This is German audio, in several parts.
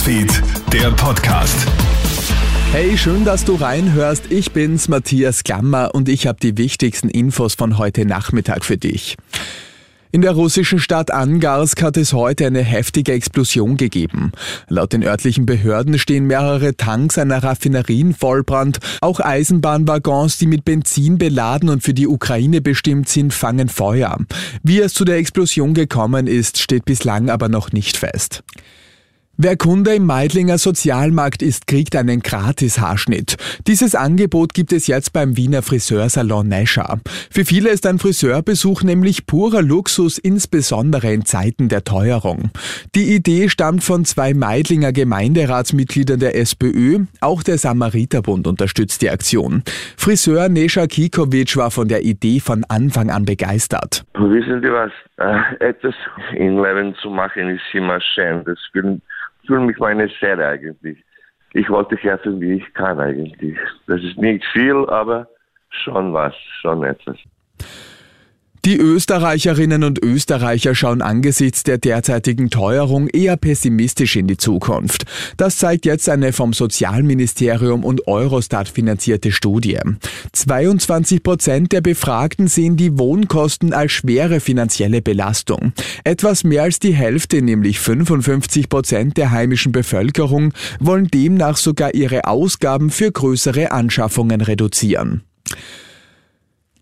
Newsfeed, der Podcast. Hey, schön, dass du reinhörst. Ich bin's, Matthias Klammer, und ich habe die wichtigsten Infos von heute Nachmittag für dich. In der russischen Stadt Angarsk hat es heute eine heftige Explosion gegeben. Laut den örtlichen Behörden stehen mehrere Tanks einer Raffinerie in Vollbrand. Auch Eisenbahnwaggons, die mit Benzin beladen und für die Ukraine bestimmt sind, fangen Feuer. Wie es zu der Explosion gekommen ist, steht bislang aber noch nicht fest. Wer Kunde im Meidlinger Sozialmarkt ist, kriegt einen Gratis-Haarschnitt. Dieses Angebot gibt es jetzt beim Wiener Friseursalon Nescher. Für viele ist ein Friseurbesuch nämlich purer Luxus, insbesondere in Zeiten der Teuerung. Die Idee stammt von zwei Meidlinger Gemeinderatsmitgliedern der SPÖ. Auch der Samariterbund unterstützt die Aktion. Friseur Nescha Kikovic war von der Idee von Anfang an begeistert. Wissen Sie was? Äh, etwas in Leben zu machen ist immer schön. Das fühle mich meine Seele eigentlich. Ich wollte helfen, wie ich kann eigentlich. Das ist nicht viel, aber schon was, schon etwas. Die Österreicherinnen und Österreicher schauen angesichts der derzeitigen Teuerung eher pessimistisch in die Zukunft. Das zeigt jetzt eine vom Sozialministerium und Eurostat finanzierte Studie. 22 Prozent der Befragten sehen die Wohnkosten als schwere finanzielle Belastung. Etwas mehr als die Hälfte, nämlich 55 Prozent der heimischen Bevölkerung, wollen demnach sogar ihre Ausgaben für größere Anschaffungen reduzieren.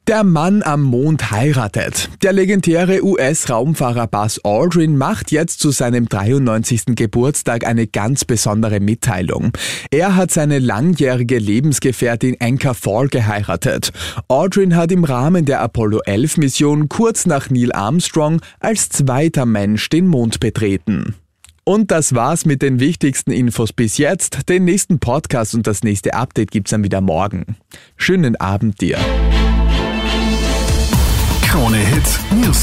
Der Mann am Mond heiratet. Der legendäre US-Raumfahrer Buzz Aldrin macht jetzt zu seinem 93. Geburtstag eine ganz besondere Mitteilung. Er hat seine langjährige Lebensgefährtin Anka Fall geheiratet. Aldrin hat im Rahmen der Apollo 11 Mission kurz nach Neil Armstrong als zweiter Mensch den Mond betreten. Und das war's mit den wichtigsten Infos bis jetzt. Den nächsten Podcast und das nächste Update gibt's dann wieder morgen. Schönen Abend dir.